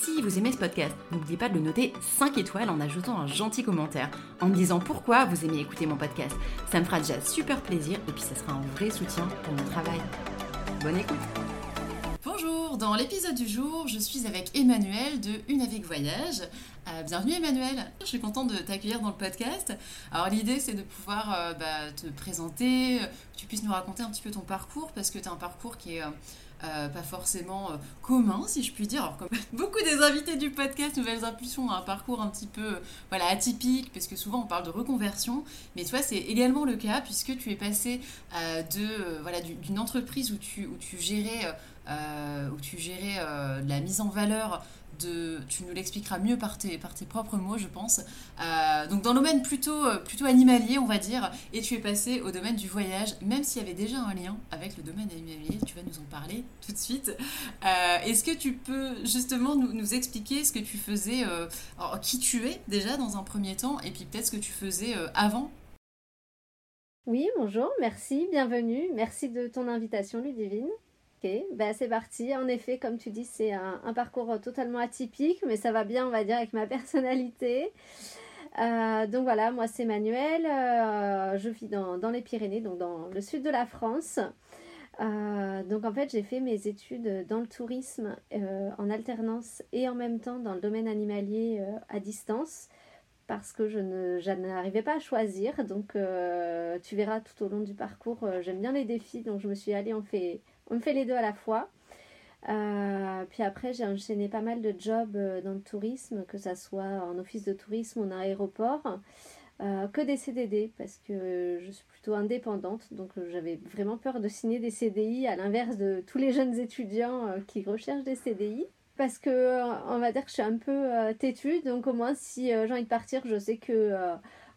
si vous aimez ce podcast, n'oubliez pas de le noter 5 étoiles en ajoutant un gentil commentaire, en me disant pourquoi vous aimez écouter mon podcast. Ça me fera déjà super plaisir et puis ça sera un vrai soutien pour mon travail. Bonne écoute Bonjour, dans l'épisode du jour, je suis avec Emmanuel de Une avec Voyage. Euh, bienvenue Emmanuel, je suis contente de t'accueillir dans le podcast. Alors l'idée c'est de pouvoir euh, bah, te présenter, que tu puisses nous raconter un petit peu ton parcours parce que tu as un parcours qui est... Euh, euh, pas forcément euh, commun, si je puis dire. Alors, comme beaucoup des invités du podcast Nouvelles Impulsions ont un parcours un petit peu voilà, atypique, parce que souvent on parle de reconversion, mais toi c'est également le cas, puisque tu es passé euh, de voilà, d'une entreprise où tu, où tu gérais, où tu gérais la mise en valeur tu nous l'expliqueras mieux par tes, propres mots, je pense. Euh, donc dans le domaine plutôt, euh, plutôt animalier, on va dire, et tu es passé au domaine du voyage, même s'il y avait déjà un lien avec le domaine animalier, tu vas nous en parler tout de suite. Euh, est-ce que tu peux justement nous, nous, expliquer ce que tu faisais, qui tu es déjà dans un premier temps, et puis peut-être ce que tu faisais avant? Oui, bonjour, merci, bienvenue. Merci de ton invitation, Ludivine. Ok, ben c'est parti. En effet, comme tu dis, c'est un, parcours totalement atypique, mais ça va bien, on va dire, avec ma personnalité. Euh, donc voilà, moi c'est Manuel, euh, je vis dans, les Pyrénées, donc dans le sud de la France. Euh, donc en fait j'ai fait mes études dans le tourisme en alternance et en même temps dans le domaine animalier à distance parce que je n'arrivais pas à choisir. Donc tu verras tout au long du parcours, j'aime bien les défis, donc je me suis allée, on fait on fait les deux à la fois. Euh, puis après, j'ai enchaîné pas mal de jobs euh, dans le tourisme, que ce soit en office de tourisme ou en aéroport, euh, que des CDD, parce que je suis plutôt indépendante, donc j'avais vraiment peur de signer des CDI, à l'inverse de tous les jeunes étudiants qui recherchent des CDI. Parce que on va dire que je suis un peu têtue, donc au moins si j'ai envie de partir, je sais que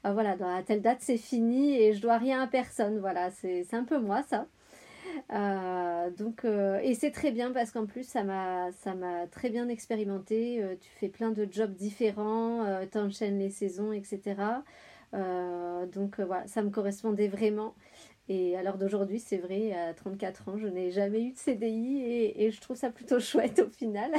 voilà, dans telle date c'est fini et je dois rien à personne. Voilà, c'est un peu moi ça. Euh, donc, euh, et c'est très bien parce qu'en plus, ça m'a, très bien expérimenté. Euh, tu fais plein de jobs différents, tu enchaînes les saisons, etc. donc voilà, ça me correspondait vraiment. Et à l'heure d'aujourd'hui, c'est vrai, à 34 ans, je n'ai jamais eu de CDI et, je trouve ça plutôt chouette au final.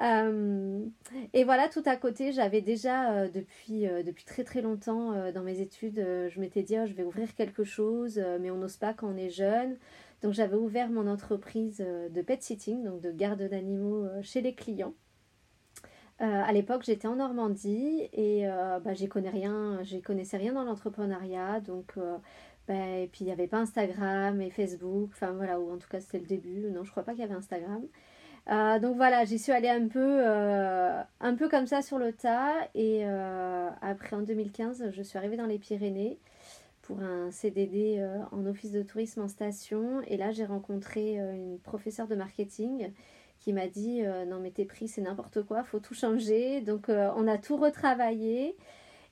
Euh, et voilà, tout à côté, j'avais déjà euh, depuis, euh, depuis très très longtemps dans mes études, je m'étais dit, oh, je vais ouvrir quelque chose, mais on n'ose pas quand on est jeune. Donc j'avais ouvert mon entreprise de pet sitting, donc de garde d'animaux chez les clients. À l'époque, j'étais en Normandie et bah, j'y connais rien, connaissais rien dans l'entrepreneuriat, donc bah, et puis il n'y avait pas Instagram et Facebook, enfin voilà, ou en tout cas c'était le début. Non, je crois pas qu'il y avait Instagram. Euh, donc voilà, j'y suis allée un peu, euh, un peu comme ça sur le tas. Et euh, après, en 2015, je suis arrivée dans les Pyrénées pour un CDD en office de tourisme en station. Et là, j'ai rencontré une professeure de marketing qui m'a dit Non, mais tes prix, c'est n'importe quoi, faut tout changer. Donc, on a tout retravaillé.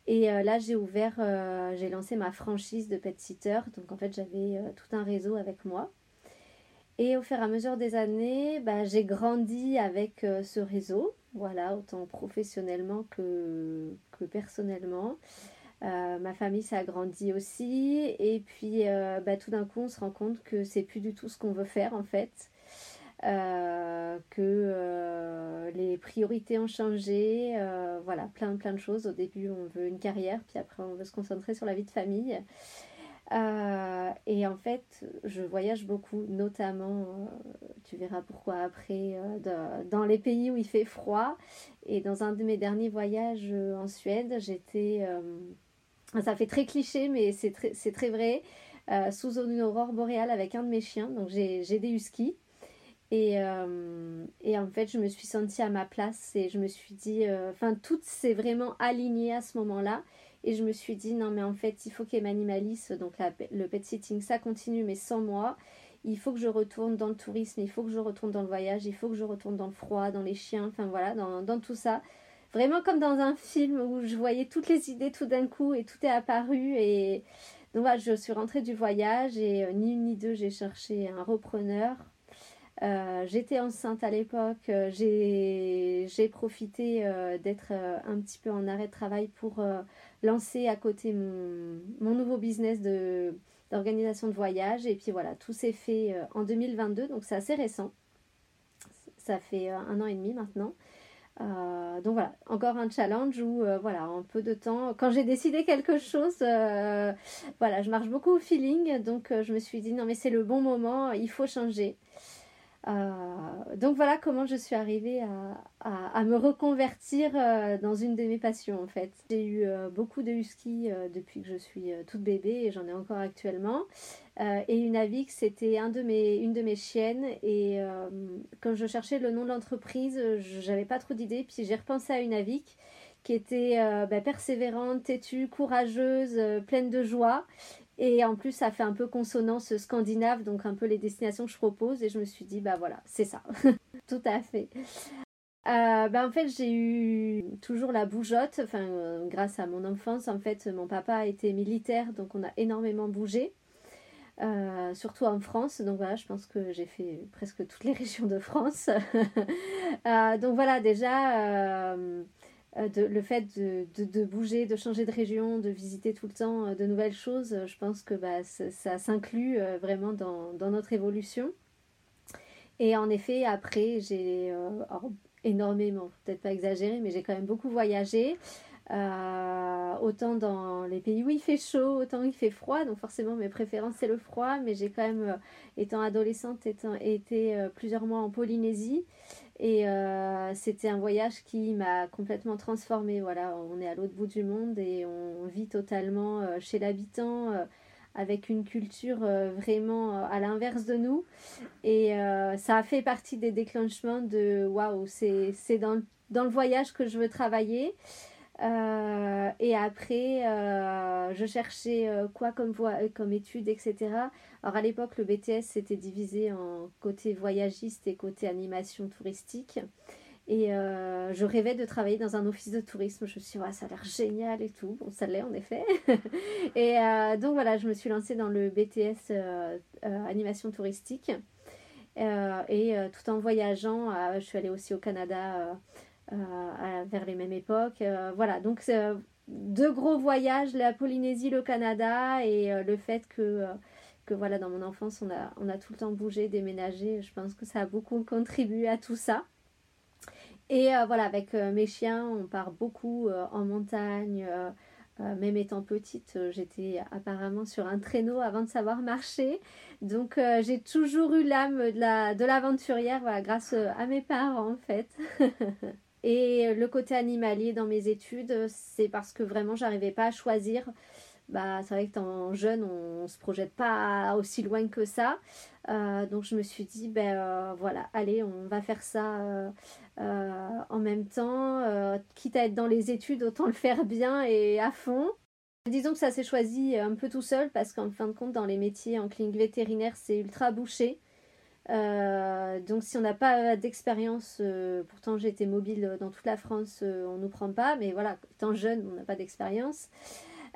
Et là, j'ai ouvert, j'ai lancé ma franchise de pet sitter. Donc, en fait, j'avais tout un réseau avec moi. Et au fur et à mesure des années, bah, j'ai grandi avec euh, ce réseau, voilà, autant professionnellement que, personnellement. Euh, ma famille s'est agrandie aussi. Et puis, euh, bah, tout d'un coup, on se rend compte que c'est plus du tout ce qu'on veut faire en fait. Que les priorités ont changé, voilà, plein plein de choses. Au début, on veut une carrière, puis après, on veut se concentrer sur la vie de famille. Euh, et en fait, je voyage beaucoup, notamment, euh, tu verras pourquoi après, euh, dans les pays où il fait froid. Et dans un de mes derniers voyages en Suède, j'étais Ça fait très cliché, mais c'est très, très vrai. sous une aurore boréale avec un de mes chiens. Donc j'ai des huskies. Et, et, en fait, je me suis sentie à ma place et je me suis dit, enfin, tout s'est vraiment aligné à ce moment-là. Et je me suis dit, non, mais en fait, il faut qu'Emanimalis, donc le pet sitting, ça continue, mais sans moi. Il faut que je retourne dans le tourisme, il faut que je retourne dans le voyage, il faut que je retourne dans le froid, dans les chiens, enfin voilà, dans, dans tout ça. Vraiment comme dans un film où je voyais toutes les idées tout d'un coup et tout est apparu. Et donc voilà, je suis rentrée du voyage et euh, ni une ni deux, j'ai cherché un repreneur. Euh, j'étais enceinte à l'époque, euh, j'ai profité d'être un petit peu en arrêt de travail pour lancer à côté mon, nouveau business d'organisation de voyage. Et puis voilà, tout s'est fait euh, en 2022, donc c'est assez récent. Ça fait euh, un an et demi maintenant. Euh, donc voilà, encore un challenge où voilà, en peu de temps, quand j'ai décidé quelque chose, voilà, je marche beaucoup au feeling, donc je me suis dit non mais c'est le bon moment, il faut changer. Euh, donc voilà comment je suis arrivée à, me reconvertir euh, dans une de mes passions en fait. J'ai eu euh, beaucoup de husky depuis que je suis toute bébé et j'en ai encore actuellement. et une Avic c'était une de mes chiennes et quand je cherchais le nom de l'entreprise, j'avais pas trop d'idées. Puis j'ai repensé à une Avic qui était bah, persévérante, têtue, courageuse, pleine de joie. Et en plus, ça fait un peu consonance scandinave, donc un peu les destinations que je propose. Et je me suis dit, bah voilà, c'est ça. Tout à fait. Euh, bah en fait, j'ai eu toujours la bougeotte. Enfin, euh, grâce à mon enfance, en fait, mon papa a été militaire, donc on a énormément bougé. Euh, surtout en France. Donc voilà, je pense que j'ai fait presque toutes les régions de France. donc voilà, déjà, euh, le fait de, bouger, de changer de région, de visiter tout le temps euh, de nouvelles choses, euh, je pense que bah, ça, s'inclut vraiment dans, notre évolution. Et en effet, après, j'ai énormément, peut-être pas exagéré, mais j'ai quand même beaucoup voyagé. autant dans les pays où il fait chaud, autant où il fait froid. Donc forcément, mes préférences, c'est le froid. Mais j'ai quand même, étant adolescente, été plusieurs mois en Polynésie. Et euh, c'était un voyage qui m'a complètement transformée. Voilà, on est à l'autre bout du monde et on vit totalement euh, chez l'habitant euh, avec une culture vraiment à l'inverse de nous. Et ça a fait partie des déclenchements de waouh, c'est dans, dans, le voyage que je veux travailler. Euh, et après, euh, je cherchais euh, quoi comme, comme études, etc. Alors à l'époque, le BTS s'était divisé en côté voyagiste et côté animation touristique. Et je rêvais de travailler dans un office de tourisme. Je me suis dit, ça a l'air génial et tout. Bon, ça l'est en effet. et donc voilà, je me suis lancée dans le BTS animation touristique. et tout en voyageant, je suis allée aussi au Canada euh, vers les mêmes époques. Euh, voilà, donc euh, deux gros voyages, la Polynésie, le Canada et le fait que voilà, dans mon enfance, on a, on a tout le temps bougé, déménagé. Je pense que ça a beaucoup contribué à tout ça. Et voilà, avec mes chiens, on part beaucoup en montagne. même étant petite, j'étais apparemment sur un traîneau avant de savoir marcher. Donc j'ai toujours eu l'âme de l'aventurière, grâce à mes parents en fait. Et le côté animalier dans mes études, c'est parce que vraiment j'arrivais pas à choisir. Bah, c'est vrai que en jeune, on, se projette pas aussi loin que ça. Euh, donc je me suis dit, ben euh, voilà, allez, on va faire ça euh, en même temps. quitte à être dans les études, autant le faire bien et à fond. Disons que ça s'est choisi un peu tout seul parce qu'en fin de compte, dans les métiers en clinique vétérinaire, c'est ultra bouché. Euh, donc si on n'a pas d'expérience, euh, pourtant j'ai été mobile dans toute la France, euh, on ne nous prend pas, mais voilà, étant jeune, on n'a pas d'expérience.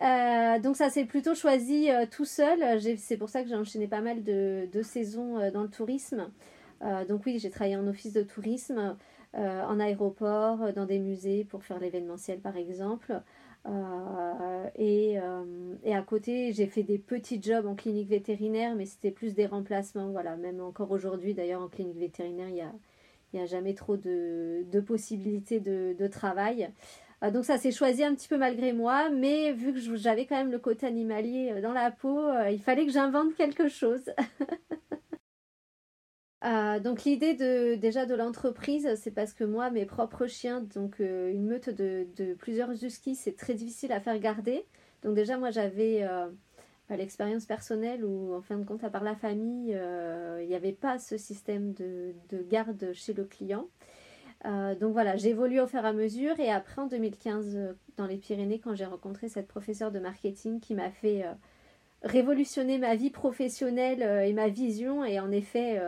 donc ça s'est plutôt choisi tout seul. C'est pour ça que j'ai enchaîné pas mal de, de saisons dans le tourisme. donc oui, j'ai travaillé en office de tourisme, en aéroport, dans des musées pour faire l'événementiel par exemple. Euh, et, euh, et, à côté, j'ai fait des petits jobs en clinique vétérinaire, mais c'était plus des remplacements. Voilà, même encore aujourd'hui, d'ailleurs, en clinique vétérinaire, il n'y a, a jamais trop de, de possibilités de, de travail. Euh, donc ça s'est choisi un petit peu malgré moi, mais vu que j'avais quand même le côté animalier dans la peau, il fallait que j'invente quelque chose. Euh, donc l'idée de déjà de l'entreprise, c'est parce que moi, mes propres chiens, donc euh, une meute de, plusieurs huskies, c'est très difficile à faire garder. Donc déjà, moi, j'avais l'expérience personnelle où, en fin de compte, à part la famille, il n'y avait pas ce système de, de garde chez le client. Euh, donc voilà, j'ai évolué au fur et à mesure et après en 2015 euh, dans les Pyrénées quand j'ai rencontré cette professeure de marketing qui m'a fait euh, révolutionner ma vie professionnelle et ma vision et en effet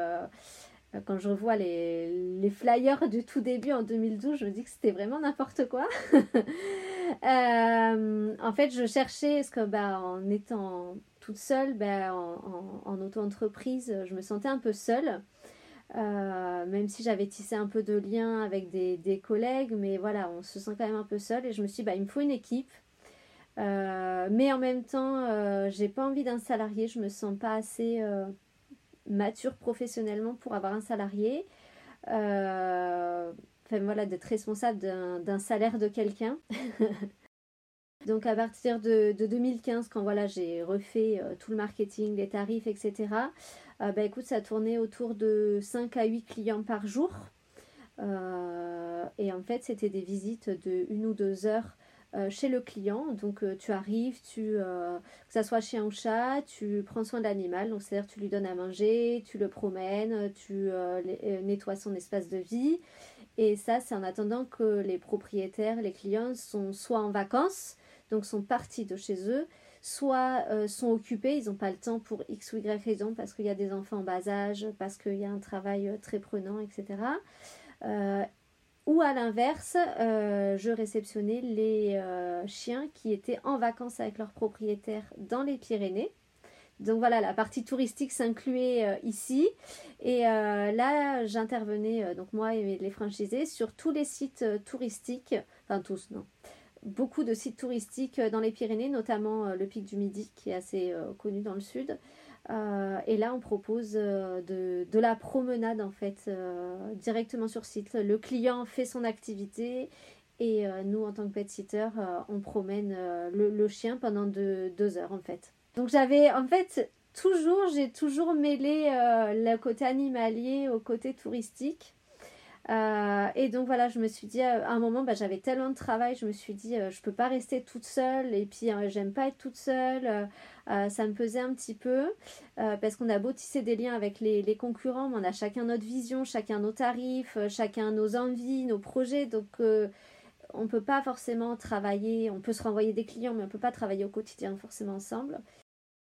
quand je revois les, flyers du tout début en 2012 je me dis que c'était vraiment n'importe quoi. en fait je cherchais, parce bah, en étant toute seule, bah, en, en auto-entreprise, je me sentais un peu seule. Euh, même si j'avais tissé un peu de liens avec des, collègues, mais voilà, on se sent quand même un peu seul. Et je me suis dit, bah, il me faut une équipe. Euh, mais en même temps, euh, j'ai pas envie d'un salarié. Je me sens pas assez mature professionnellement pour avoir un salarié. Enfin voilà, d'être responsable d'un salaire de quelqu'un. Donc à partir de, 2015, quand voilà, j'ai refait tout le marketing, les tarifs, etc., euh, bah, écoute, ça tournait autour de 5 à 8 clients par jour. Euh, et en fait, c'était des visites de une ou deux heures euh, chez le client. Donc tu arrives, tu, que ça soit chien ou chat, tu prends soin de l'animal. Donc c'est-à-dire tu lui donnes à manger, tu le promènes, tu nettoies son espace de vie. Et ça, c'est en attendant que les propriétaires, les clients sont soit en vacances, donc sont partis de chez eux, soit euh, sont occupés, ils n'ont pas le temps pour X ou Y raison, parce qu'il y a des enfants en bas âge, parce qu'il y a un travail euh, très prenant, etc. Euh, ou à l'inverse, je réceptionnais les chiens qui étaient en vacances avec leurs propriétaires dans les Pyrénées. Donc voilà, la partie touristique s'incluait ici. Et là, j'intervenais, donc moi et les franchisés, sur tous les sites touristiques, enfin tous, non, beaucoup de sites touristiques euh, dans les Pyrénées, notamment euh, le pic du Midi qui est assez euh, connu dans le sud. Et là, on propose de, la promenade en fait directement sur site. Le client fait son activité et nous, en tant que pet sitter, on promène le, chien pendant deux heures en fait. Donc j'avais en fait toujours, j'ai toujours mêlé le côté animalier au côté touristique. Euh, et donc voilà, je me suis dit, à un moment, bah, j'avais tellement de travail, je me suis dit, euh, je peux pas rester toute seule, et puis euh, j'aime pas être toute seule, ça me pesait un petit peu, parce qu'on a beau des liens avec les, concurrents, mais on a chacun notre vision, chacun nos tarifs, chacun nos envies, nos projets, donc on peut pas forcément travailler, on peut se renvoyer des clients, mais on peut pas travailler au quotidien forcément ensemble.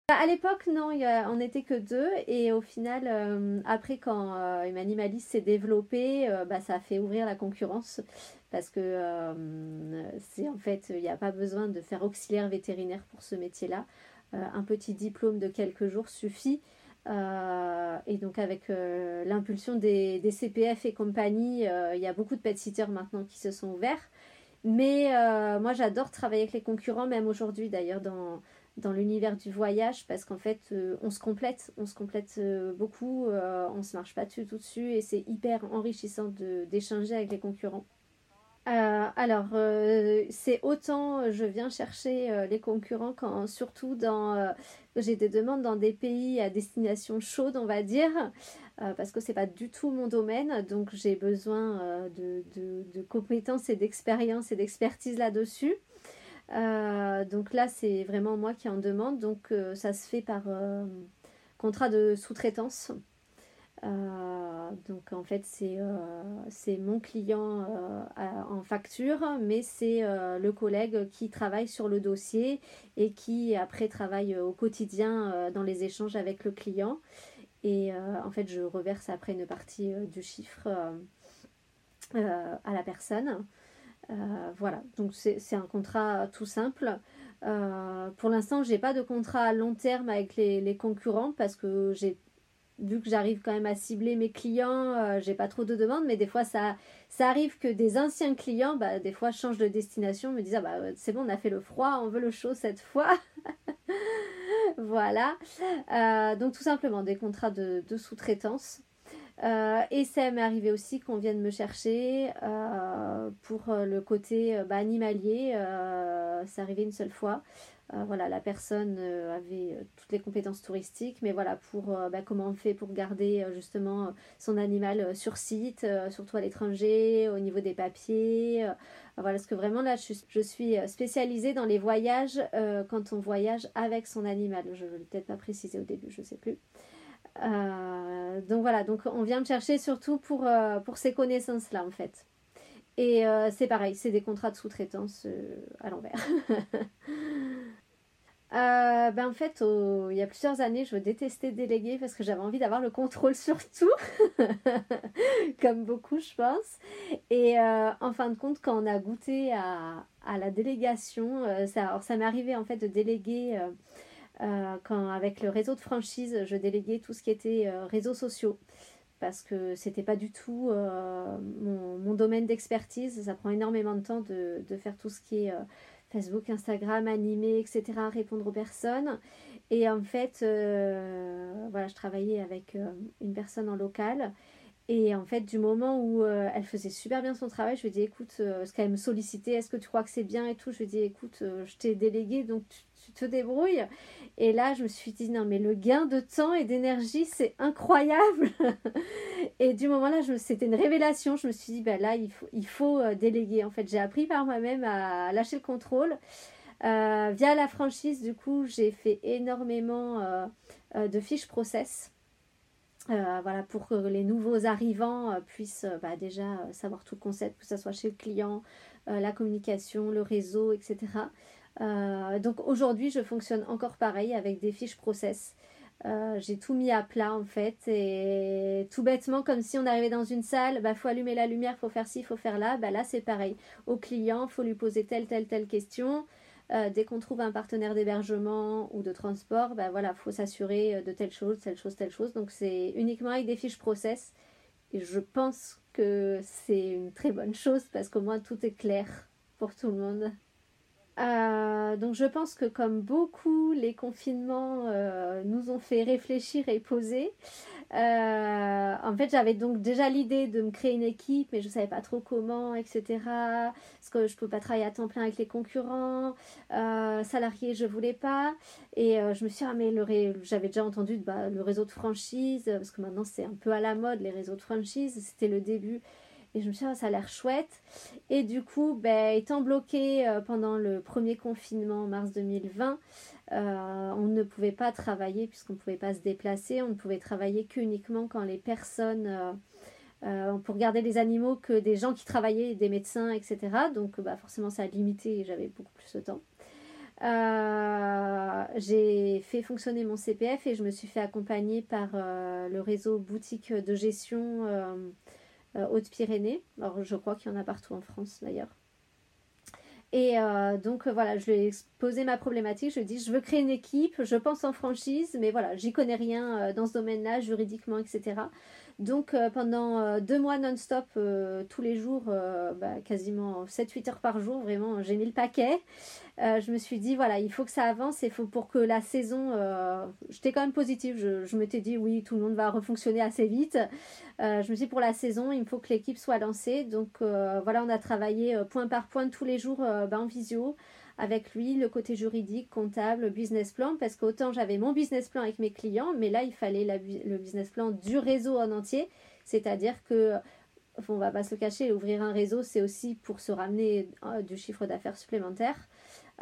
À l'époque, non, on n'était que deux. Et au final, euh, après, quand euh, Emmanuel s'est développé, euh, bah, ça a fait ouvrir la concurrence. Parce que c'est en fait, il n'y a pas besoin de faire auxiliaire vétérinaire pour ce métier-là. un petit diplôme de quelques jours suffit. et donc, avec l'impulsion des, des, CPF et compagnie, il y a beaucoup de pet sitters maintenant qui se sont ouverts. Mais moi, j'adore travailler avec les concurrents, même aujourd'hui d'ailleurs, dans dans l'univers du voyage parce qu'en fait euh, on se complète, on se complète euh, beaucoup, euh, on se marche pas dessus tout dessus et c'est hyper enrichissant d'échanger avec les concurrents. alors c'est autant je viens chercher les concurrents quand surtout dans j'ai des demandes dans des pays à destination chaude on va dire parce que c'est pas du tout mon domaine donc j'ai besoin de, de, compétences et d'expérience et d'expertise là-dessus. Euh, donc là, c'est vraiment moi qui en demande. Donc euh, ça se fait par euh, contrat de sous-traitance. donc en fait, c'est mon client en facture, mais c'est le collègue qui travaille sur le dossier et qui après travaille au quotidien dans les échanges avec le client. Et en fait, je reverse après une partie du chiffre à la personne. Euh, voilà, donc c'est un contrat tout simple. Euh, pour l'instant, j'ai pas de contrat à long terme avec les, concurrents parce que j'ai vu que j'arrive quand même à cibler mes clients, euh, j'ai pas trop de demandes, mais des fois ça, arrive que des anciens clients, bah, des fois changent de destination, me disent ah bah c'est bon, on a fait le froid, on veut le chaud cette fois. voilà. donc tout simplement des contrats de sous-traitance. Et ça m'est arrivé aussi qu'on vienne me chercher pour le côté bah, animalier. c'est arrivé une seule fois. Euh, voilà, la personne euh, avait euh, toutes les compétences touristiques, mais voilà, pour bah, comment on fait pour garder justement son animal sur site, surtout à l'étranger, au niveau des papiers. voilà, parce que vraiment là, je, suis spécialisée dans les voyages quand on voyage avec son animal. Je ne l'ai peut-être pas précisé au début, je ne sais plus. Donc voilà, donc on vient me chercher surtout pour, pour ces connaissances-là en fait. Et c'est pareil, c'est des contrats de sous-traitance à l'envers. Euh, ben en fait, il y a plusieurs années, je détestais déléguer parce que j'avais envie d'avoir le contrôle sur tout, comme beaucoup, je pense. Et euh, en fin de compte, quand on a goûté à, à la délégation, euh, ça, ça m'est arrivé en fait de déléguer quand avec le réseau de franchise, je déléguais tout ce qui était réseaux sociaux parce que c'était pas du tout mon, mon, domaine d'expertise. Ça prend énormément de temps de, faire tout ce qui est Facebook, Instagram, animer, etc., répondre aux personnes. Et en fait, euh, voilà, je travaillais avec euh, une personne en local. Et en fait, du moment où euh, elle faisait super bien son travail, je lui ai dit, écoute, ce qu'elle me sollicitait, est-ce que tu crois que c'est bien et tout? Je lui ai dit, écoute, je t'ai délégué, donc tu, te débrouilles. Et là, je me suis dit, non, mais le gain de temps et d'énergie, c'est incroyable. et du moment là, c'était une révélation. Je me suis dit, ben là, il faut, il faut euh, déléguer. En fait, j'ai appris par moi-même à lâcher le contrôle. Euh, via la franchise, du coup, j'ai fait énormément euh, de fiches process. voilà, pour que les nouveaux arrivants puissent bah, déjà savoir tout le concept, que ce soit chez le client, la communication, le réseau, etc. Euh, donc aujourd'hui, je fonctionne encore pareil avec des fiches process. Euh, j'ai tout mis à plat en fait et tout bêtement comme si on arrivait dans une salle, bah faut allumer la lumière, faut faire ci, faut faire là, bah là c'est pareil. Au client, faut lui poser telle telle telle question. Euh, dès qu'on trouve un partenaire d'hébergement ou de transport, bah voilà, faut s'assurer de telle chose, telle chose, telle chose. Donc c'est uniquement avec des fiches process et je pense que c'est une très bonne chose parce qu'au moins tout est clair pour tout le monde. Euh, donc je pense que comme beaucoup, les confinements euh, nous ont fait réfléchir et poser. Euh, en fait, j'avais donc déjà l'idée de me créer une équipe, mais je ne savais pas trop comment, etc. Parce que je ne peux pas travailler à temps plein avec les concurrents. salariés, je voulais pas. Et je me suis dit, ah, j'avais déjà entendu bah, le réseau de franchise, parce que maintenant c'est un peu à la mode, les réseaux de franchise. C'était le début. Et je me suis dit, ah, ça a l'air chouette. Et du coup, ben, étant bloqué euh, pendant le premier confinement en mars 2020, euh, on ne pouvait pas travailler puisqu'on ne pouvait pas se déplacer. On ne pouvait travailler qu'uniquement quand les personnes, euh, pour garder les animaux, que des gens qui travaillaient, des médecins, etc. Donc bah, forcément, ça a limité et j'avais beaucoup plus de temps. j'ai fait fonctionner mon CPF et je me suis fait accompagner par le réseau boutique de gestion euh, Haute-Pyrénées. Alors je crois qu'il y en a partout en France d'ailleurs. Et euh, donc euh, voilà, je lui ai posé ma problématique. Je lui ai dit, je veux créer une équipe, je pense en franchise, mais voilà, j'y connais rien dans ce domaine-là, juridiquement, etc. Donc pendant deux mois non-stop, tous les jours, bah, quasiment 7-8 heures par jour, vraiment, j'ai mis le paquet. Euh, je me suis dit, voilà, il faut que ça avance et faut pour que la saison. Euh, j'étais quand même positive. Je, je m'étais dit, oui, tout le monde va refonctionner assez vite. Euh, je me suis dit, pour la saison, il faut que l'équipe soit lancée. Donc voilà, on a travaillé point par point tous les jours ben, en visio avec lui, le côté juridique, comptable, business plan, parce qu'autant j'avais mon business plan avec mes clients, mais là, il fallait le business plan du réseau en entier. C'est-à-dire que on va pas se le cacher, ouvrir un réseau, c'est aussi pour se ramener du chiffre d'affaires supplémentaire.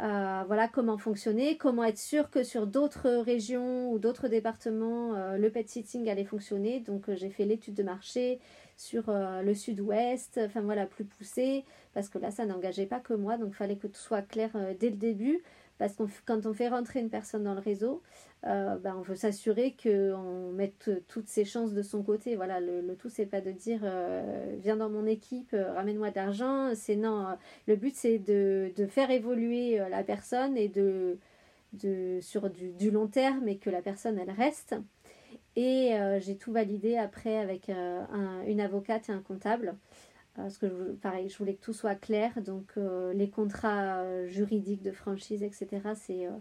Euh, voilà comment fonctionner, comment être sûr que sur d'autres régions ou d'autres départements, euh, le pet sitting allait fonctionner. Donc euh, j'ai fait l'étude de marché sur le sud-ouest, enfin voilà, plus poussé, parce que là ça n'engageait pas que moi, donc il fallait que tout soit clair dès le début. Parce que quand on fait rentrer une personne dans le réseau, euh, ben, on veut s'assurer qu'on mette toutes ses chances de son côté. Voilà, le, tout, c'est pas de dire euh, viens dans mon équipe, euh, ramène-moi de l'argent. C'est non, le but, c'est de, faire évoluer la personne et de, de sur du, long terme et que la personne, elle reste. Et j'ai tout validé après avec une avocate et un comptable parce que pareil, je voulais que tout soit clair. Donc euh, les contrats euh, juridiques de franchise, etc., c'est, euh,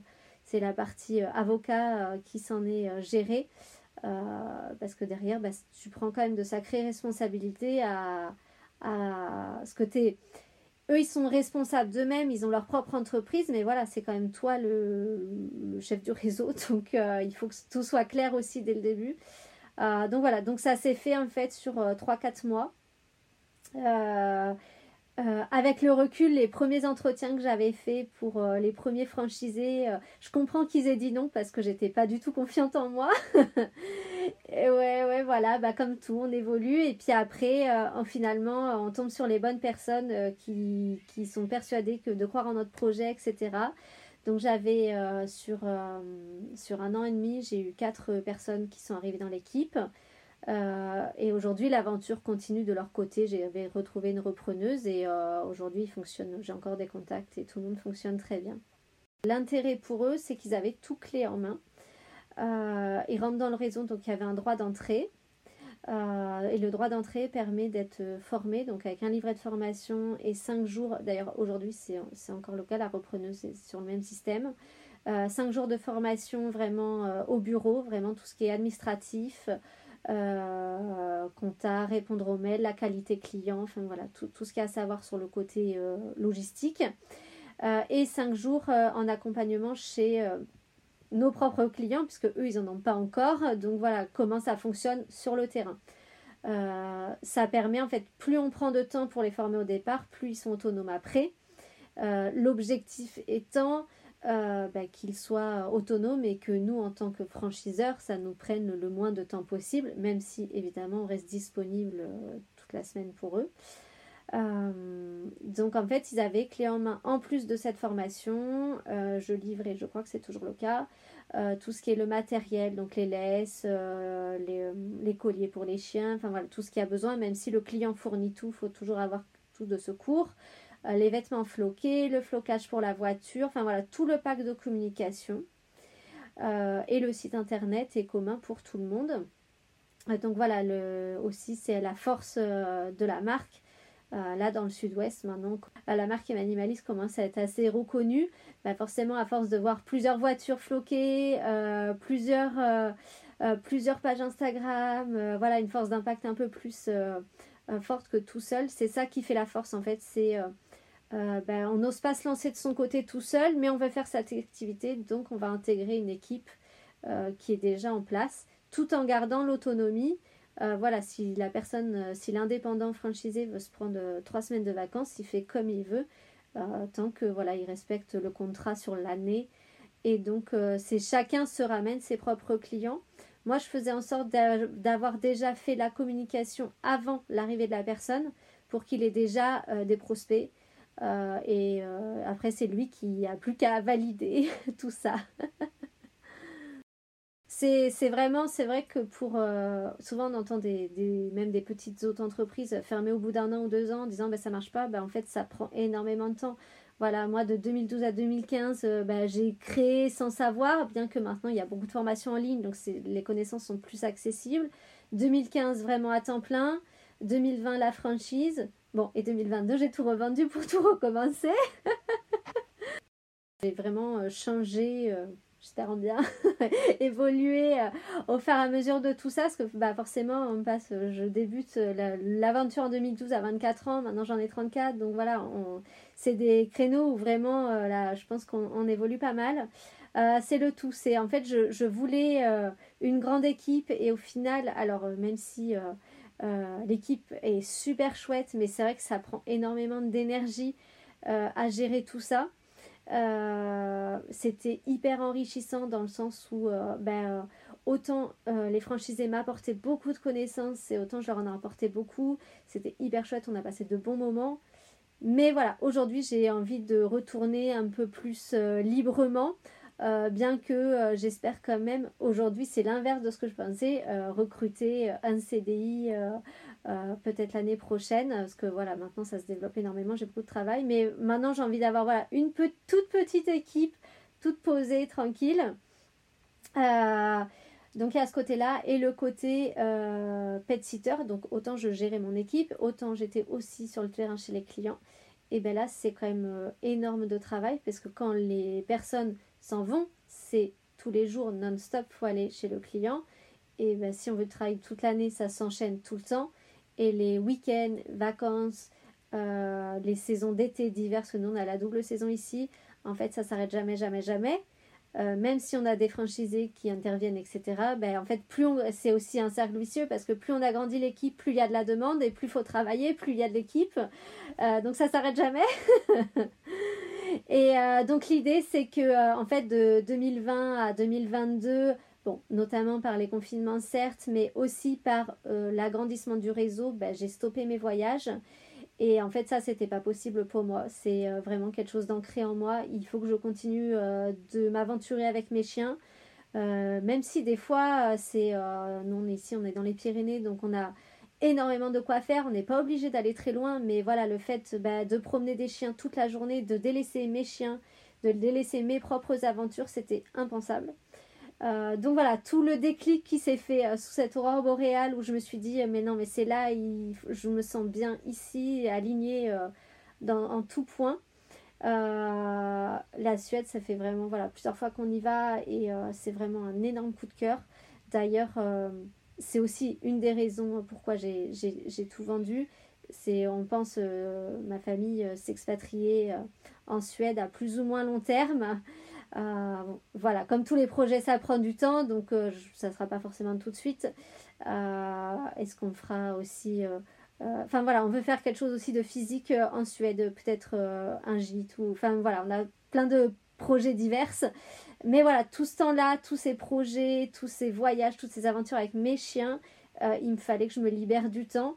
c'est la partie avocat qui s'en est gérée. parce que derrière, bah, tu prends quand même de sacrées responsabilités à, à ce que tu eux, ils sont responsables d'eux-mêmes, ils ont leur propre entreprise, mais voilà, c'est quand même toi le, chef du réseau, donc euh, il faut que tout soit clair aussi dès le début. Euh, donc voilà, donc ça s'est fait en fait sur 3-4 euh, mois. avec le recul, les premiers entretiens que j'avais faits pour les premiers franchisés, je comprends qu'ils aient dit non parce que j'étais pas du tout confiante en moi. Et ouais, ouais, voilà, bah, comme tout, on évolue. Et puis après, euh, finalement, on tombe sur les bonnes personnes euh, qui, qui, sont persuadées de croire en notre projet, etc. Donc j'avais euh, sur, sur un an et demi, j'ai eu quatre personnes qui sont arrivées dans l'équipe. et aujourd'hui, l'aventure continue de leur côté. J'avais retrouvé une repreneuse et aujourd'hui, il fonctionne. J'ai encore des contacts et tout le monde fonctionne très bien. L'intérêt pour eux, c'est qu'ils avaient tout clé en main. Euh, ils rentrent dans le réseau, donc il y avait un droit d'entrée. Euh, et le droit d'entrée permet d'être formé, donc avec un livret de formation et 5 jours, d'ailleurs aujourd'hui c'est encore le cas, la repreneuse est sur le même système, 5 euh, jours de formation vraiment au bureau, vraiment tout ce qui est administratif, compta, répondre aux mails, la qualité client, enfin voilà, tout, tout ce qu'il y a à savoir sur le côté logistique. et 5 jours en accompagnement chez nos propres clients, puisque eux, ils n'en ont pas encore. Donc voilà comment ça fonctionne sur le terrain. Euh, ça permet en fait, plus on prend de temps pour les former au départ, plus ils sont autonomes après. Euh, l'objectif étant euh, bah, qu'ils soient autonomes et que nous, en tant que franchiseurs, ça nous prenne le moins de temps possible, même si évidemment on reste disponible toute la semaine pour eux. Donc en fait, ils avaient clé en main, en plus de cette formation, je livrais, je crois que c'est toujours le cas, euh, tout ce qui est le matériel, donc les laisses, euh, euh, les, colliers pour les chiens, enfin voilà, tout ce qui a besoin, même si le client fournit tout, il faut toujours avoir tout de secours. les vêtements floqués, le flocage pour la voiture, enfin voilà, tout le pack de communication. et le site internet est commun pour tout le monde. donc voilà, le, aussi c'est la force de la marque euh, là, dans le sud-ouest, maintenant, euh, la marque Emanimalist commence à être assez reconnue. Bah, forcément, à force de voir plusieurs voitures floquées, euh, plusieurs, plusieurs pages Instagram, voilà, une force d'impact un peu plus forte que tout seul. C'est ça qui fait la force, en fait. C'est bah, on n'ose pas se lancer de son côté tout seul, mais on veut faire cette activité, donc on va intégrer une équipe qui est déjà en place, tout en gardant l'autonomie euh, voilà, si la personne, euh, si l'indépendant franchisé veut se prendre euh, trois semaines de vacances, il fait comme il veut, tant que voilà, il respecte le contrat sur l'année. Et donc, c'est chacun se ramène ses propres clients. Moi, je faisais en sorte d'avoir déjà fait la communication avant l'arrivée de la personne pour qu'il ait déjà des prospects. et après, c'est lui qui a plus qu'à valider tout ça. c'est vraiment, c'est vrai que pour. Euh, souvent, on entend même des petites auto-entreprises fermées au bout d'un an ou deux ans en disant ben, ça marche pas. Ben, en fait, ça prend énormément de temps. Voilà, moi, de 2012 à 2015, euh, ben, j'ai créé sans savoir, bien que maintenant, il y a beaucoup de formations en ligne, donc les connaissances sont plus accessibles. 2015, vraiment à temps plein. 2020, la franchise. Bon, et 2022, j'ai tout revendu pour tout recommencer. j'ai vraiment euh, changé j'espère bien, évoluer euh, au fur et à mesure de tout ça, parce que bah, forcément, on passe, euh, je débute euh, l'aventure en 2012 à 24 ans, maintenant j'en ai 34, donc voilà, c'est des créneaux où vraiment, là, je pense qu'on évolue pas mal. c'est le tout, c'est en fait, je, je voulais une grande équipe et au final, alors même si l'équipe est super chouette, mais c'est vrai que ça prend énormément d'énergie à gérer tout ça. Euh, c'était hyper enrichissant dans le sens où euh, ben, euh, autant les franchisés m'apportaient beaucoup de connaissances et autant je leur en ai apporté beaucoup. C'était hyper chouette, on a passé de bons moments. Mais voilà, aujourd'hui j'ai envie de retourner un peu plus librement. bien que j'espère quand même, aujourd'hui c'est l'inverse de ce que je pensais, recruter un CDI euh, peut-être l'année prochaine, parce que voilà, maintenant ça se développe énormément, j'ai beaucoup de travail, mais maintenant j'ai envie d'avoir voilà, une toute petite équipe, toute posée, tranquille. Euh, donc il y a ce côté-là et le côté euh, pet sitter, donc autant je gérais mon équipe, autant j'étais aussi sur le terrain chez les clients. Et bien là c'est quand même énorme de travail parce que quand les personnes s'en vont, c'est tous les jours non-stop, faut aller chez le client Et ben, si on veut travailler toute l'année, ça s'enchaîne tout le temps. Et les week-ends, vacances, euh, les saisons d'été, d'hiver, parce que nous on a la double saison ici, en fait ça s'arrête jamais, jamais, jamais. Euh, même si on a des franchisés qui interviennent, etc., ben, en fait, plus c'est aussi un cercle vicieux parce que plus on agrandit l'équipe, plus il y a de la demande et plus il faut travailler, plus il y a de l'équipe. Euh, donc ça s'arrête jamais. et donc l'idée, c'est que en fait, de 2020 à 2022, Bon, notamment par les confinements, certes, mais aussi par l'agrandissement du réseau, ben, j'ai stoppé mes voyages. Et en fait, ça, c'était pas possible pour moi. C'est euh, vraiment quelque chose d'ancré en moi. Il faut que je continue euh, de m'aventurer avec mes chiens. Euh, même si des fois, c'est. nous, ici, on est dans les Pyrénées, donc on a énormément de quoi faire. On n'est pas obligé d'aller très loin, mais voilà, le fait bah, de promener des chiens toute la journée, de délaisser mes chiens, de délaisser mes propres aventures, c'était impensable. Euh, donc voilà, tout le déclic qui s'est fait euh, sous cette aurore boréale où je me suis dit, mais non, mais c'est là, je me sens bien ici, alignée euh, en tout point. la Suède, ça fait vraiment voilà, plusieurs fois qu'on y va et c'est vraiment un énorme coup de cœur. D'ailleurs, c'est aussi une des raisons pourquoi j'ai tout vendu. C'est, on pense, ma famille s'expatrier en Suède à plus ou moins long terme. Euh, voilà, comme tous les projets, ça prend du temps, donc euh, ça ne sera pas forcément tout de suite. Euh, est-ce qu'on fera aussi... Enfin voilà, on veut faire quelque chose aussi de physique en Suède, peut-être un gîte ou... Enfin voilà, on a plein de projets divers. Mais voilà, tout ce temps-là, tous ces projets, tous ces voyages, toutes ces aventures avec mes chiens, il me fallait que je me libère du temps.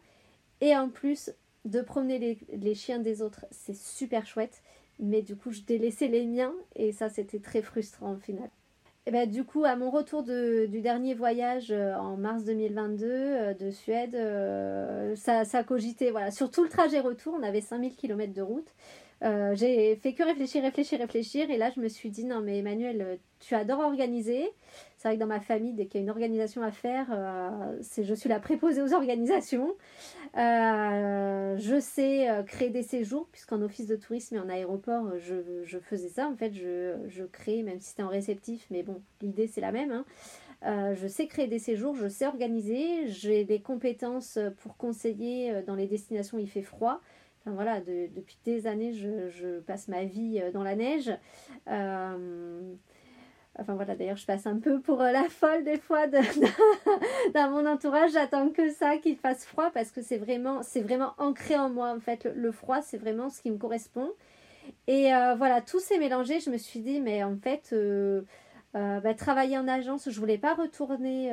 Et en plus, de promener les, les chiens des autres, c'est super chouette mais du coup je délaissais les miens et ça c'était très frustrant au final. Et ben, du coup, à mon retour du dernier voyage euh, en mars 2022 euh, de Suède, euh, ça, ça cogitait. Voilà. Sur tout le trajet retour, on avait 5000 km de route. J'ai fait que réfléchir, réfléchir, réfléchir. Et là, je me suis dit, non, mais Emmanuel, tu adores organiser. Dans ma famille, dès qu'il y a une organisation à faire, euh, c'est je suis la préposée aux organisations. je sais créer des séjours, puisqu'en office de tourisme et en aéroport, je, faisais ça. En fait, je, crée, même si c'était en réceptif, mais bon, l'idée, c'est la même. Hein. je sais créer des séjours, je sais organiser, j'ai des compétences pour conseiller dans les destinations où il fait froid voilà, depuis des années, je, passe ma vie euh, dans la neige. Euh, enfin voilà, d'ailleurs, je passe un peu pour euh, la folle des fois dans mon entourage. J'attends que ça, qu'il fasse froid, parce que c'est vraiment, c'est vraiment ancré en moi. En fait, le, froid, c'est vraiment ce qui me correspond. Et voilà, tout s'est mélangé. Je me suis dit, mais en fait, bah, travailler en agence, je voulais pas retourner,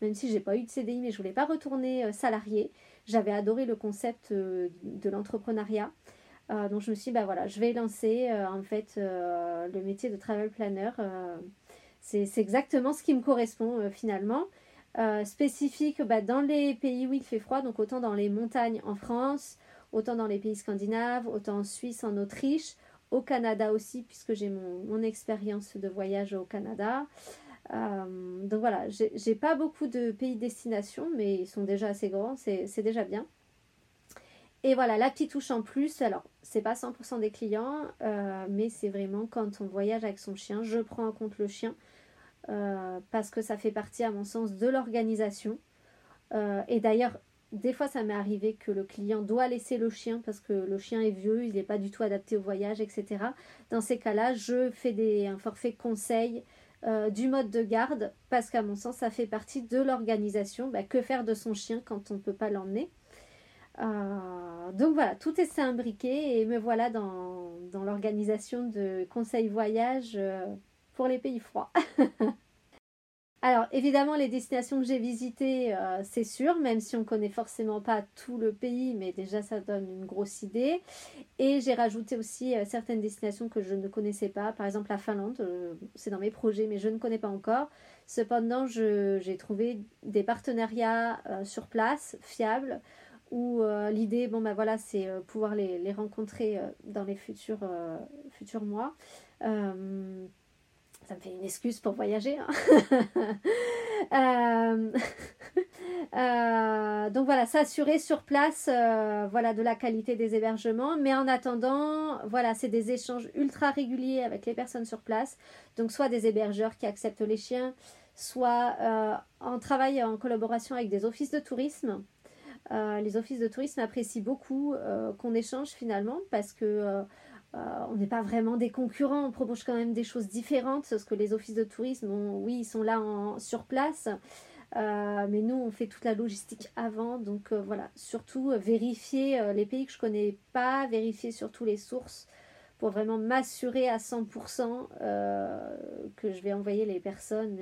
même si j'ai pas eu de CDI, mais je voulais pas retourner salarié. J'avais adoré le concept euh, de l'entrepreneuriat. Euh, donc je me suis dit, bah voilà, je vais lancer euh, en fait le métier de travel planner. c'est exactement ce qui me correspond finalement. spécifique bah, dans les pays où il fait froid, donc autant dans les montagnes en France, autant dans les pays scandinaves, autant en Suisse, en Autriche, au Canada aussi, puisque j'ai mon, mon expérience de voyage au Canada. Euh, donc voilà, j'ai pas beaucoup de pays de destination, mais ils sont déjà assez grands, c'est déjà bien. Et voilà, la petite touche en plus, alors c'est pas 100% des clients, euh, mais c'est vraiment quand on voyage avec son chien, je prends en compte le chien euh, parce que ça fait partie, à mon sens, de l'organisation. et d'ailleurs, des fois, ça m'est arrivé que le client doit laisser le chien parce que le chien est vieux, il n'est pas du tout adapté au voyage, etc. Dans ces cas-là, je fais des, un forfait conseil euh, du mode de garde, parce qu'à mon sens, ça fait partie de l'organisation. Bah, que faire de son chien quand on ne peut pas l'emmener? Euh, Donc voilà, tout est imbriqué et me voilà dans, l'organisation de conseils voyage euh, pour les pays froids. Alors évidemment les destinations que j'ai visitées, euh, c'est sûr, même si on ne connaît forcément pas tout le pays, mais déjà ça donne une grosse idée. Et j'ai rajouté aussi certaines destinations que je ne connaissais pas, par exemple la Finlande, c'est dans mes projets, mais je ne connais pas encore. Cependant, j'ai trouvé des partenariats sur place, fiables, où l'idée, bon ben voilà, c'est pouvoir les, rencontrer dans les futurs, futurs mois ça me fait une excuse pour voyager. Hein. Euh, euh, donc voilà, s'assurer sur place euh, voilà, de la qualité des hébergements. Mais en attendant, voilà, c'est des échanges ultra réguliers avec les personnes sur place. Donc soit des hébergeurs qui acceptent les chiens, soit en travail en collaboration avec des offices de tourisme. Les offices de tourisme apprécient beaucoup qu'on échange finalement parce que on n'est pas vraiment des concurrents, on propose quand même des choses différentes, parce que les offices de tourisme, oui, ils sont là sur place, euh, mais nous, on fait toute la logistique avant. Donc euh, voilà, surtout euh, vérifier les pays que je connais pas, vérifier surtout les sources pour vraiment m'assurer à 100% que je vais envoyer les personnes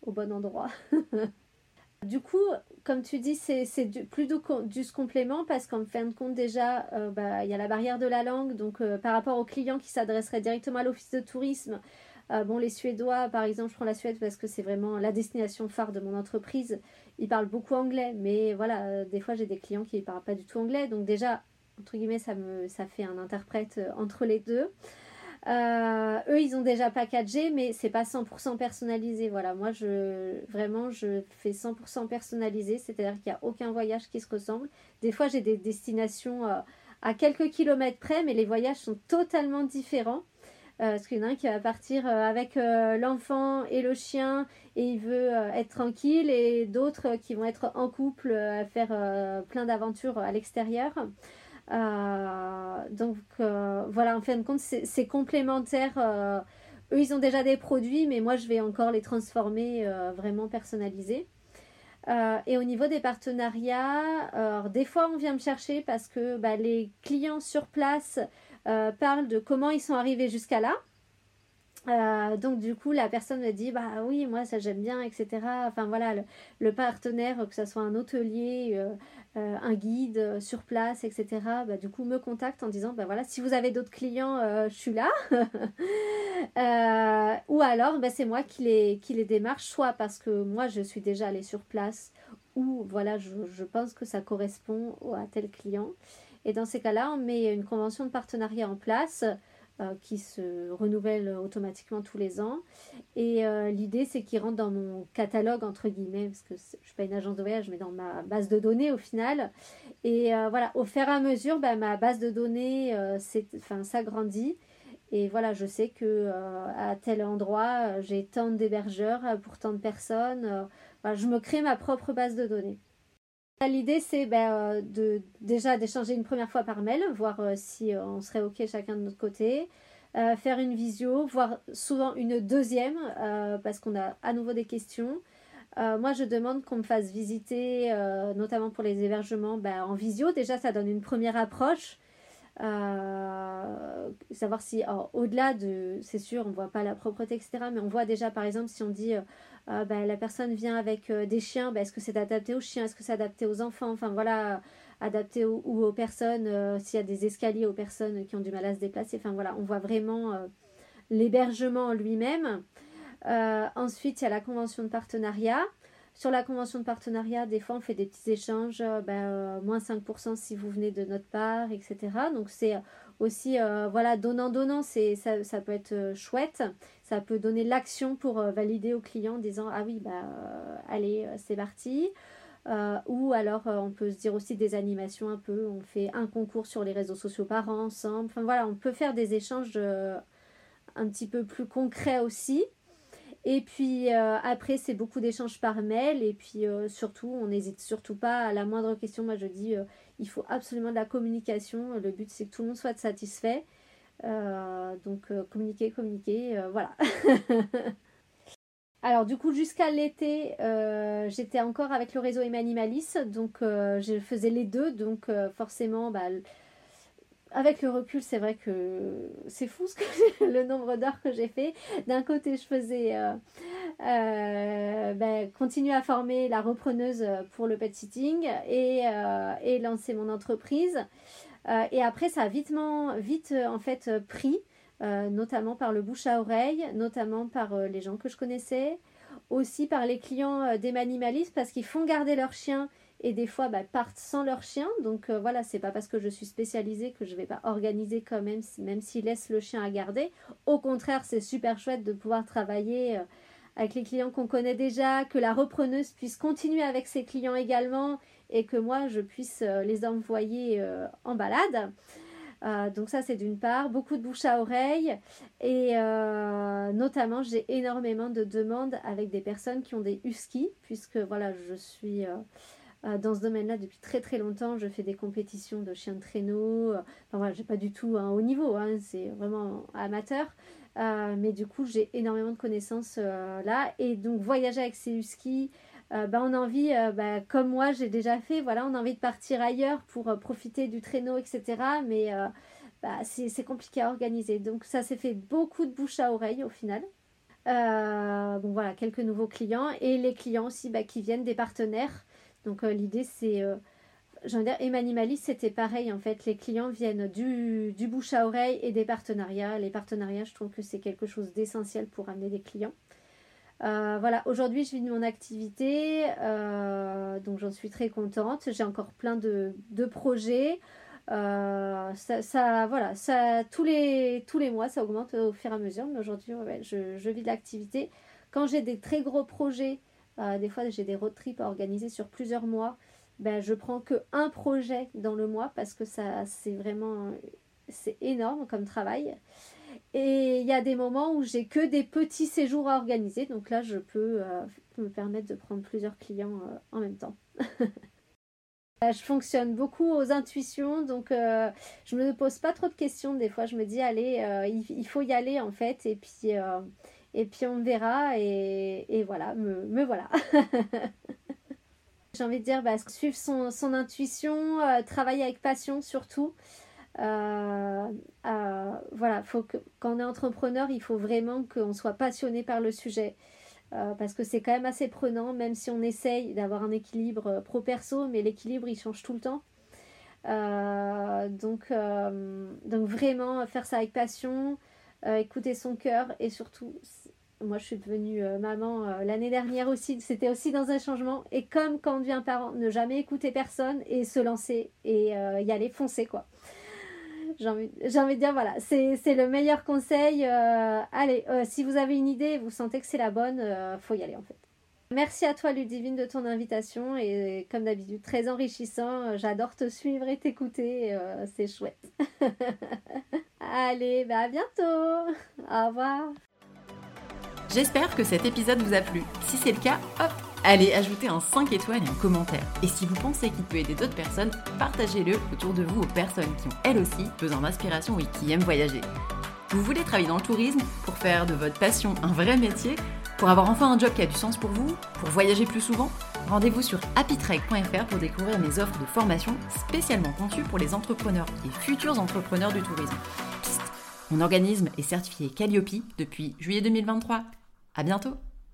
au bon endroit. du coup, comme tu dis, c'est plus du, du complément parce qu'en fin de compte, déjà, bah, il y a la barrière de la langue. Donc par rapport aux clients qui s'adresseraient directement à l'office de tourisme, euh, bon, les Suédois, par exemple, je prends la Suède parce que c'est vraiment la destination phare de mon entreprise. Ils parlent beaucoup anglais, mais voilà, euh, des fois j'ai des clients qui ne parlent pas du tout anglais. Donc déjà, entre guillemets, ça, me, ça fait un interprète euh, entre les deux. Eux, ils ont déjà packagé, mais c'est pas 100% personnalisé. Voilà, moi, je vraiment, je fais 100% personnalisé, c'est-à-dire qu'il n'y a aucun voyage qui se ressemble. Des fois, j'ai des destinations à quelques kilomètres près, mais les voyages sont totalement différents. Euh, parce qu'il y en a un qui va partir euh, avec euh, l'enfant et le chien et il veut être tranquille et d'autres qui vont être en couple à faire plein d'aventures à l'extérieur. Donc voilà, en fin de compte, c'est complémentaire. eux, ils ont déjà des produits, mais moi, je vais encore les transformer vraiment personnalisés. et au niveau des partenariats, des fois on vient me chercher parce que bah, les clients sur place euh, parle de comment ils sont arrivés jusqu'à là. Euh, donc du coup la personne me dit bah oui moi ça j'aime bien etc enfin voilà le, partenaire que ce soit un hôtelier euh, un guide sur place etc bah, du coup me contacte en disant bah voilà si vous avez d'autres clients je suis là. Ou alors bah, c'est moi qui les, qui les démarche soit parce que moi je suis déjà allée sur place ou voilà je, je pense que ça correspond à tel client. Et dans ces cas-là, on met une convention de partenariat en place euh, qui se renouvelle automatiquement tous les ans. Et euh, l'idée, c'est qu'il rentre dans mon catalogue, entre guillemets, parce que je ne suis pas une agence de voyage, mais dans ma base de données au final. Et euh, voilà, au fur et à mesure, bah, ma base de données s'agrandit. Et voilà, je sais que à tel endroit, j'ai tant d'hébergeurs pour tant de personnes. je me crée ma propre base de données. L'idée, c'est ben, euh, de, déjà d'échanger une première fois par mail, voir euh, si euh, on serait OK chacun de notre côté, faire une visio, voir souvent une deuxième, parce qu'on a à nouveau des questions. moi, je demande qu'on me fasse visiter, notamment pour les hébergements, ben, en visio. Déjà, ça donne une première approche. savoir si, au-delà de, c'est sûr, on ne voit pas la propreté, etc., mais on voit déjà, par exemple, si on dit ah, bah, la personne vient avec euh, des chiens, bah, est-ce que c'est adapté aux chiens, est-ce que c'est adapté aux enfants, enfin voilà, adapté ou aux personnes, euh, s'il y a des escaliers aux personnes qui ont du mal à se déplacer, enfin voilà, on voit vraiment euh, l'hébergement lui-même. ensuite, il y a la convention de partenariat. Sur la convention de partenariat, des fois, on fait des petits échanges, bah, moins 5% si vous venez de notre part, etc. Donc, c'est aussi, voilà, donnant-donnant, ça, peut être chouette. Ça peut donner l'action pour euh, valider au client en disant ah oui bah euh, allez euh, c'est parti. Ou alors on peut se dire aussi des animations un peu on fait un concours sur les réseaux sociaux par an ensemble. Enfin voilà on peut faire des échanges un petit peu plus concrets aussi et puis après, c'est beaucoup d'échanges par mail. Et puis surtout, on n'hésite surtout pas à la moindre question. Moi, je dis, il faut absolument de la communication. Le but, c'est que tout le monde soit satisfait. Euh, donc euh, communiquer, communiquer, euh, voilà. Alors du coup jusqu'à l'été, j'étais encore avec le réseau Emanimalis, donc je faisais les deux, donc forcément, bah, avec le recul, c'est vrai que c'est fou le nombre d'heures que j'ai fait. D'un côté, je faisais bah, continuer à former la repreneuse pour le pet sitting et, et lancer mon entreprise. Euh, et après, ça a vite euh, en fait euh, pris, notamment par le bouche à oreille, notamment par les gens que je connaissais, aussi par les clients des manimalistes parce qu'ils font garder leur chien et des fois bah, partent sans leur chien. Donc voilà, c'est pas parce que je suis spécialisée que je vais pas organiser quand même, même s'ils laissent le chien à garder. Au contraire, c'est super chouette de pouvoir travailler avec les clients qu'on connaît déjà, que la repreneuse puisse continuer avec ses clients également et que moi je puisse euh, les envoyer euh, en balade. Euh, donc ça c'est d'une part, beaucoup de bouche à oreille et euh, notamment j'ai énormément de demandes avec des personnes qui ont des huskies puisque voilà je suis euh, dans ce domaine-là depuis très très longtemps. Je fais des compétitions de chiens de traîneau. Enfin voilà, j'ai pas du tout un haut niveau, hein, c'est vraiment amateur. mais du coup j'ai énormément de connaissances là et donc voyager avec ces huskies euh, bah, on a envie, euh, bah, comme moi j'ai déjà fait, voilà, on a envie de partir ailleurs pour euh, profiter du traîneau, etc. Mais bah, c'est compliqué à organiser. Donc ça s'est fait beaucoup de bouche à oreille au final. bon voilà, quelques nouveaux clients et les clients aussi qui viennent des partenaires. Donc l'idée c'est, j'en dire, Emanimalis c'était pareil en fait. Les clients viennent du, bouche à oreille et des partenariats. Les partenariats, je trouve que c'est quelque chose d'essentiel pour amener des clients. Euh, voilà, aujourd'hui je vis de mon activité, euh, donc j'en suis très contente. J'ai encore plein de, projets. Euh, ça, voilà, ça, tous, les, tous les mois ça augmente au fur et à mesure, mais aujourd'hui je, vis de l'activité. Quand j'ai des très gros projets, des fois j'ai des road trips à organiser sur plusieurs mois, ben, je prends que un projet dans le mois parce que ça c'est vraiment c'est énorme comme travail. Et il y a des moments où j'ai que des petits séjours à organiser. Donc là, je peux euh, me permettre de prendre plusieurs clients euh, en même temps. Euh, je fonctionne beaucoup aux intuitions, donc je ne me pose pas trop de questions. Des fois, je me dis, allez, il, faut y aller en fait, et puis, et puis on verra, et, voilà, me, voilà. J'ai envie de dire, bah, suivre son, son intuition, travailler avec passion surtout. Euh, euh, voilà, faut que, quand on est entrepreneur, il faut vraiment qu'on soit passionné par le sujet. Euh, parce que c'est quand même assez prenant, même si on essaye d'avoir un équilibre pro-perso, mais l'équilibre il change tout le temps. donc, donc vraiment faire ça avec passion, écouter son cœur et surtout, moi je suis devenue maman l'année dernière aussi, c'était aussi dans un changement. Et comme quand on devient parent, ne jamais écouter personne et se lancer et y aller foncer quoi j'ai envie, de dire, voilà, c'est le meilleur conseil. Euh, allez, euh, si vous avez une idée vous sentez que c'est la bonne, euh, faut y aller en fait. Merci à toi Ludivine de ton invitation et comme d'habitude très enrichissant. J'adore te suivre et t'écouter, c'est chouette. Allez, bah à bientôt. Au revoir. J'espère que cet épisode vous a plu. Si c'est le cas, hop Allez, ajoutez un 5 étoiles et un commentaire. Et si vous pensez qu'il peut aider d'autres personnes, partagez-le autour de vous aux personnes qui ont elles aussi besoin d'inspiration et qui aiment voyager. Vous voulez travailler dans le tourisme pour faire de votre passion un vrai métier Pour avoir enfin un job qui a du sens pour vous Pour voyager plus souvent? Rendez-vous sur happytrek.fr pour découvrir mes offres de formation spécialement conçues pour les entrepreneurs et futurs entrepreneurs du tourisme. Psst, mon organisme est certifié Calliope depuis juillet 2023. À bientôt